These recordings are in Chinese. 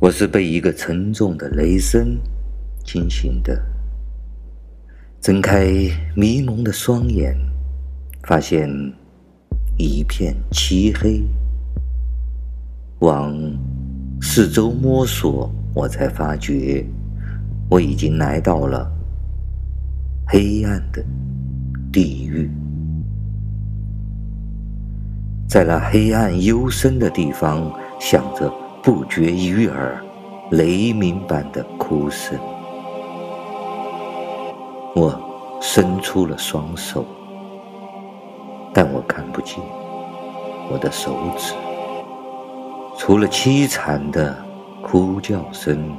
我是被一个沉重的雷声惊醒的，睁开迷蒙的双眼，发现一片漆黑。往四周摸索，我才发觉我已经来到了黑暗的地狱。在那黑暗幽深的地方，想着不绝于耳、雷鸣般的哭声。我伸出了双手，但我看不见我的手指，除了凄惨的哭叫声，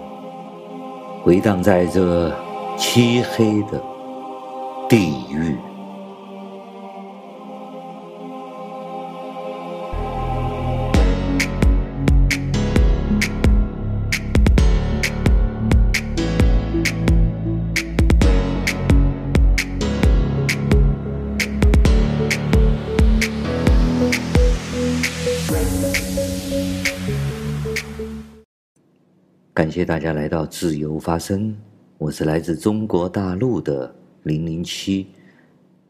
回荡在这漆黑的地狱。谢大家来到自由发声，我是来自中国大陆的零零七。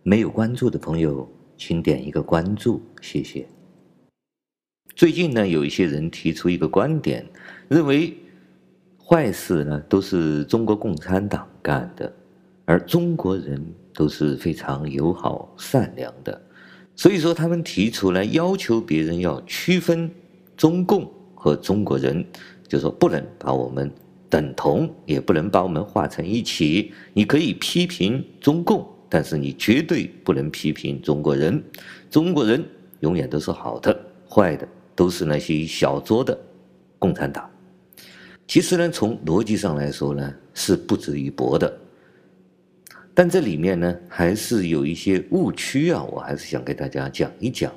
没有关注的朋友，请点一个关注，谢谢。最近呢，有一些人提出一个观点，认为坏事呢都是中国共产党干的，而中国人都是非常友好善良的，所以说他们提出来要求别人要区分中共和中国人。就说不能把我们等同，也不能把我们画成一起。你可以批评中共，但是你绝对不能批评中国人。中国人永远都是好的，坏的都是那些小撮的共产党。其实呢，从逻辑上来说呢，是不值一驳的。但这里面呢，还是有一些误区啊，我还是想给大家讲一讲。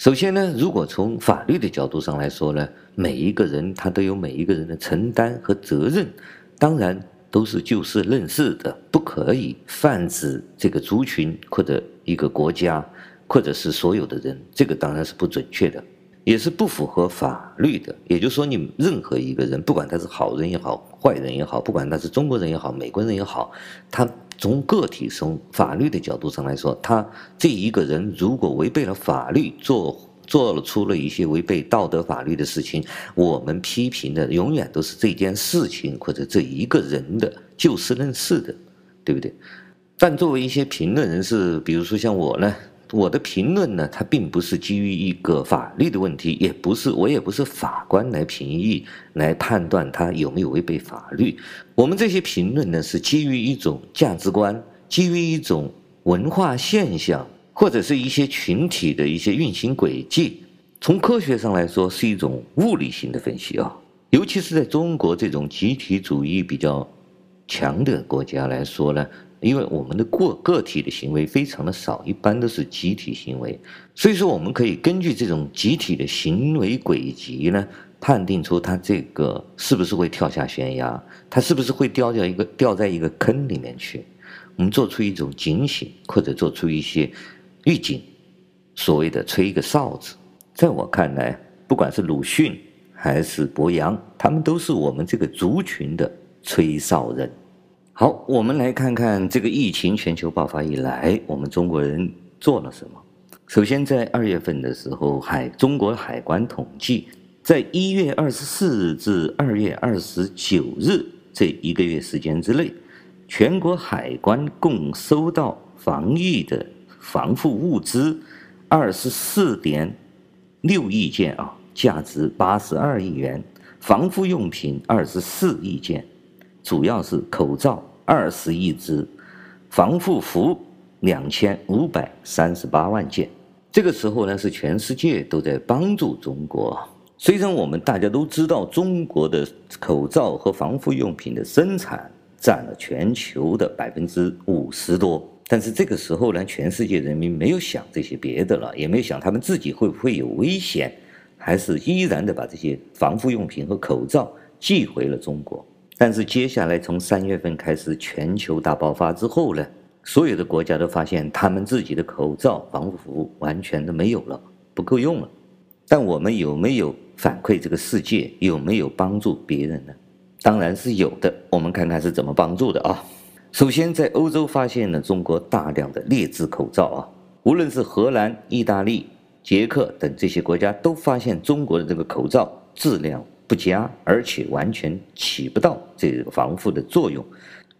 首先呢，如果从法律的角度上来说呢，每一个人他都有每一个人的承担和责任，当然都是就事论事的，不可以泛指这个族群或者一个国家，或者是所有的人，这个当然是不准确的，也是不符合法律的。也就是说，你任何一个人，不管他是好人也好，坏人也好，不管他是中国人也好，美国人也好，他。从个体从法律的角度上来说，他这一个人如果违背了法律，做做了出了一些违背道德法律的事情，我们批评的永远都是这件事情或者这一个人的就事论事的，对不对？但作为一些评论人士，比如说像我呢。我的评论呢，它并不是基于一个法律的问题，也不是我也不是法官来评议、来判断他有没有违背法律。我们这些评论呢，是基于一种价值观，基于一种文化现象，或者是一些群体的一些运行轨迹。从科学上来说，是一种物理性的分析啊。尤其是在中国这种集体主义比较强的国家来说呢。因为我们的个个体的行为非常的少，一般都是集体行为，所以说我们可以根据这种集体的行为轨迹呢，判定出他这个是不是会跳下悬崖，他是不是会掉掉一个掉在一个坑里面去，我们做出一种警醒或者做出一些预警，所谓的吹一个哨子。在我看来，不管是鲁迅还是博洋，他们都是我们这个族群的吹哨人。好，我们来看看这个疫情全球爆发以来，我们中国人做了什么。首先，在二月份的时候，海中国海关统计，在一月二十四日至二月二十九日这一个月时间之内，全国海关共收到防疫的防护物资二十四点六亿件啊，价值八十二亿元；防护用品二十四亿件，主要是口罩。二十亿只防护服，两千五百三十八万件。这个时候呢，是全世界都在帮助中国。虽然我们大家都知道，中国的口罩和防护用品的生产占了全球的百分之五十多，但是这个时候呢，全世界人民没有想这些别的了，也没有想他们自己会不会有危险，还是依然的把这些防护用品和口罩寄回了中国。但是接下来从三月份开始全球大爆发之后呢，所有的国家都发现他们自己的口罩、防护服完全都没有了，不够用了。但我们有没有反馈这个世界，有没有帮助别人呢？当然是有的。我们看看是怎么帮助的啊。首先，在欧洲发现了中国大量的劣质口罩啊，无论是荷兰、意大利、捷克等这些国家，都发现中国的这个口罩质量不佳，而且完全起不到这个防护的作用。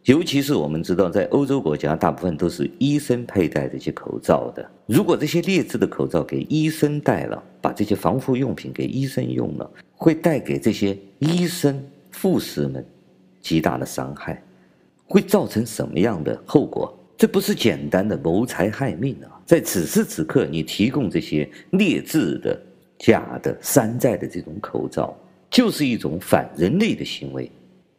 尤其是我们知道，在欧洲国家，大部分都是医生佩戴这些口罩的。如果这些劣质的口罩给医生戴了，把这些防护用品给医生用了，会带给这些医生、护士们极大的伤害，会造成什么样的后果？这不是简单的谋财害命啊！在此时此刻，你提供这些劣质的、假的、山寨的这种口罩，就是一种反人类的行为。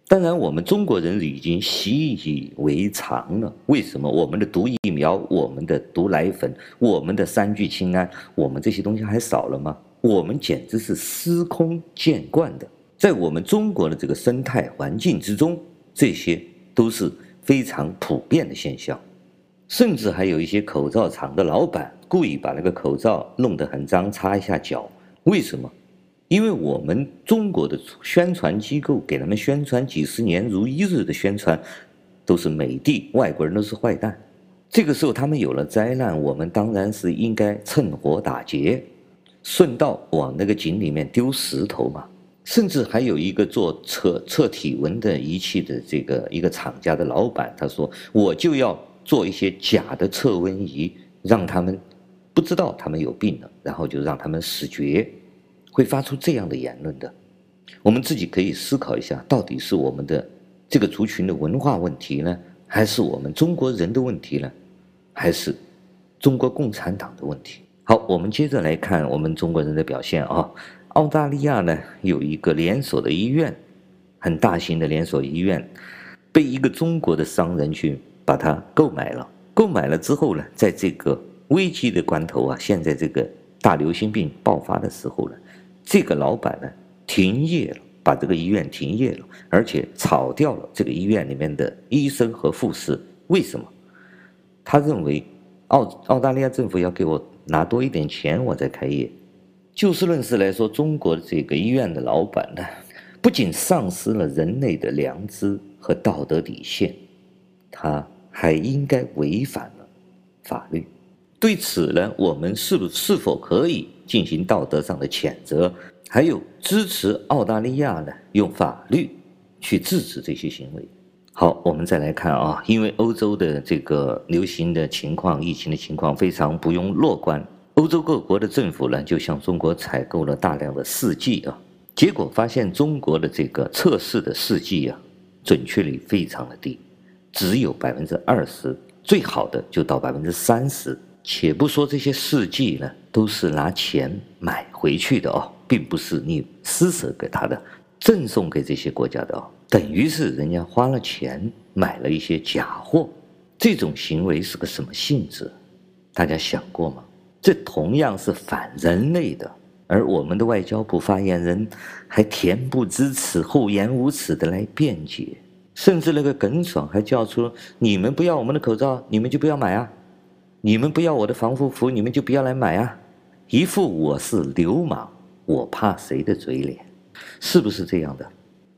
当然，我们中国人已经习以为常了。为什么我们的毒疫苗、我们的毒奶粉、我们的三聚氰胺，我们这些东西还少了吗？我们简直是司空见惯的，在我们中国的这个生态环境之中，这些都是非常普遍的现象。甚至还有一些口罩厂的老板故意把那个口罩弄得很脏，擦一下脚。为什么？因为我们中国的宣传机构给他们宣传几十年如一日的宣传，都是美帝，外国人都是坏蛋。这个时候他们有了灾难，我们当然是应该趁火打劫，顺道往那个井里面丢石头嘛。甚至还有一个做测测体温的仪器的这个一个厂家的老板，他说我就要做一些假的测温仪，让他们不知道他们有病了，然后就让他们死绝。会发出这样的言论的，我们自己可以思考一下，到底是我们的这个族群的文化问题呢，还是我们中国人的问题呢，还是中国共产党的问题？好，我们接着来看我们中国人的表现啊。澳大利亚呢，有一个连锁的医院，很大型的连锁医院，被一个中国的商人去把它购买了。购买了之后呢，在这个危机的关头啊，现在这个大流行病爆发的时候呢。这个老板呢，停业了，把这个医院停业了，而且炒掉了这个医院里面的医生和护士。为什么？他认为澳澳大利亚政府要给我拿多一点钱，我再开业。就事论事来说，中国这个医院的老板呢，不仅丧失了人类的良知和道德底线，他还应该违反了法律。对此呢，我们是不是否可以进行道德上的谴责？还有支持澳大利亚呢，用法律去制止这些行为。好，我们再来看啊，因为欧洲的这个流行的情况、疫情的情况非常不容乐观，欧洲各国的政府呢就向中国采购了大量的试剂啊，结果发现中国的这个测试的试剂啊，准确率非常的低，只有百分之二十，最好的就到百分之三十。且不说这些试剂呢，都是拿钱买回去的哦，并不是你施舍给他的，赠送给这些国家的哦，等于是人家花了钱买了一些假货，这种行为是个什么性质？大家想过吗？这同样是反人类的，而我们的外交部发言人还恬不知耻、厚颜无耻的来辩解，甚至那个耿爽还叫出：“你们不要我们的口罩，你们就不要买啊！”你们不要我的防护服，你们就不要来买啊！一副我是流氓，我怕谁的嘴脸，是不是这样的？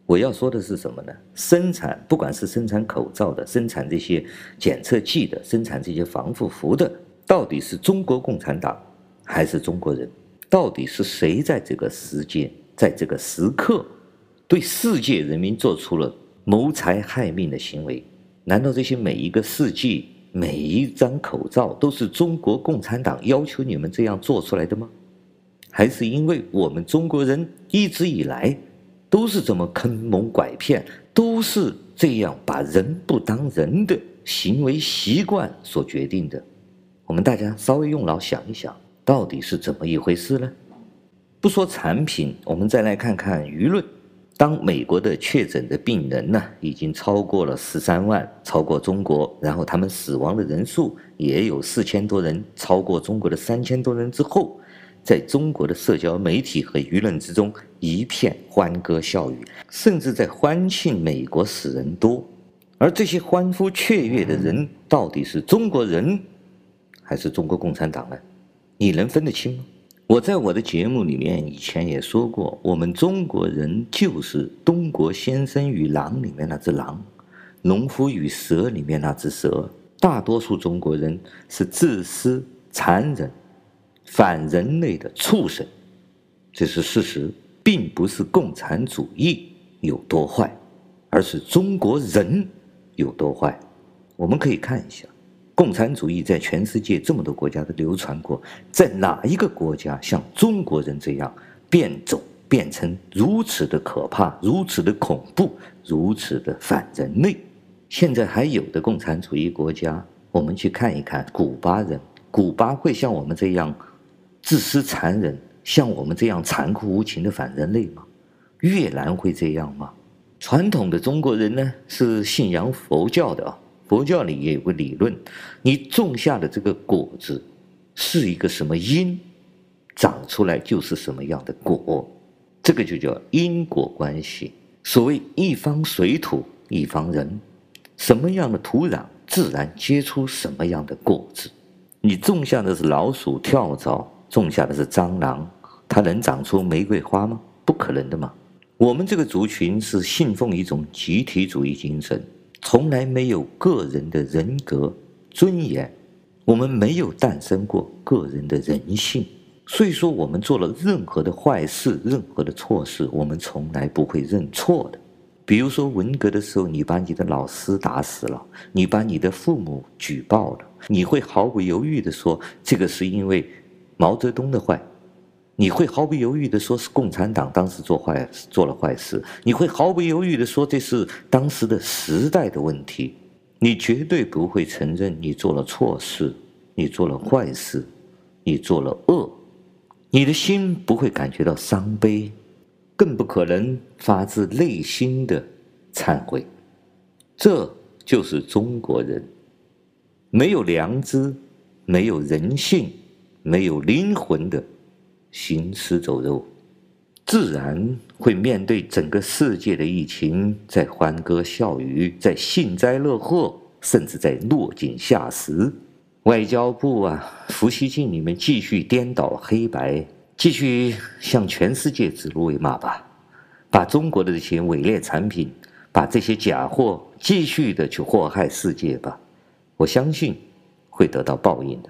我要说的是什么呢？生产不管是生产口罩的，生产这些检测剂的，生产这些防护服的，到底是中国共产党还是中国人？到底是谁在这个时间，在这个时刻，对世界人民做出了谋财害命的行为？难道这些每一个试剂？每一张口罩都是中国共产党要求你们这样做出来的吗？还是因为我们中国人一直以来都是这么坑蒙拐骗，都是这样把人不当人的行为习惯所决定的？我们大家稍微用脑想一想，到底是怎么一回事呢？不说产品，我们再来看看舆论。当美国的确诊的病人呢，已经超过了十三万，超过中国，然后他们死亡的人数也有四千多人，超过中国的三千多人之后，在中国的社交媒体和舆论之中一片欢歌笑语，甚至在欢庆美国死人多，而这些欢呼雀跃的人到底是中国人，还是中国共产党呢？你能分得清吗？我在我的节目里面以前也说过，我们中国人就是《东国先生与狼》里面那只狼，《农夫与蛇》里面那只蛇。大多数中国人是自私、残忍、反人类的畜生，这是事实，并不是共产主义有多坏，而是中国人有多坏。我们可以看一下。共产主义在全世界这么多国家都流传过，在哪一个国家像中国人这样变种变成如此的可怕、如此的恐怖、如此的反人类？现在还有的共产主义国家，我们去看一看古巴人，古巴会像我们这样自私残忍，像我们这样残酷无情的反人类吗？越南会这样吗？传统的中国人呢，是信仰佛教的。佛教里也有个理论，你种下的这个果子是一个什么因，长出来就是什么样的果，这个就叫因果关系。所谓一方水土一方人，什么样的土壤，自然结出什么样的果子。你种下的是老鼠、跳蚤，种下的是蟑螂，它能长出玫瑰花吗？不可能的嘛。我们这个族群是信奉一种集体主义精神。从来没有个人的人格尊严，我们没有诞生过个人的人性，所以说我们做了任何的坏事、任何的错事，我们从来不会认错的。比如说文革的时候，你把你的老师打死了，你把你的父母举报了，你会毫不犹豫地说这个是因为毛泽东的坏。你会毫不犹豫的说是共产党当时做坏做了坏事，你会毫不犹豫的说这是当时的时代的问题，你绝对不会承认你做了错事，你做了坏事，你做了恶，你的心不会感觉到伤悲，更不可能发自内心的忏悔，这就是中国人，没有良知、没有人性、没有灵魂的。行尸走肉，自然会面对整个世界的疫情，在欢歌笑语，在幸灾乐祸，甚至在落井下石。外交部啊，伏羲镜里面继续颠倒黑白，继续向全世界指鹿为马吧，把中国的这些伪劣产品，把这些假货继续的去祸害世界吧。我相信会得到报应的。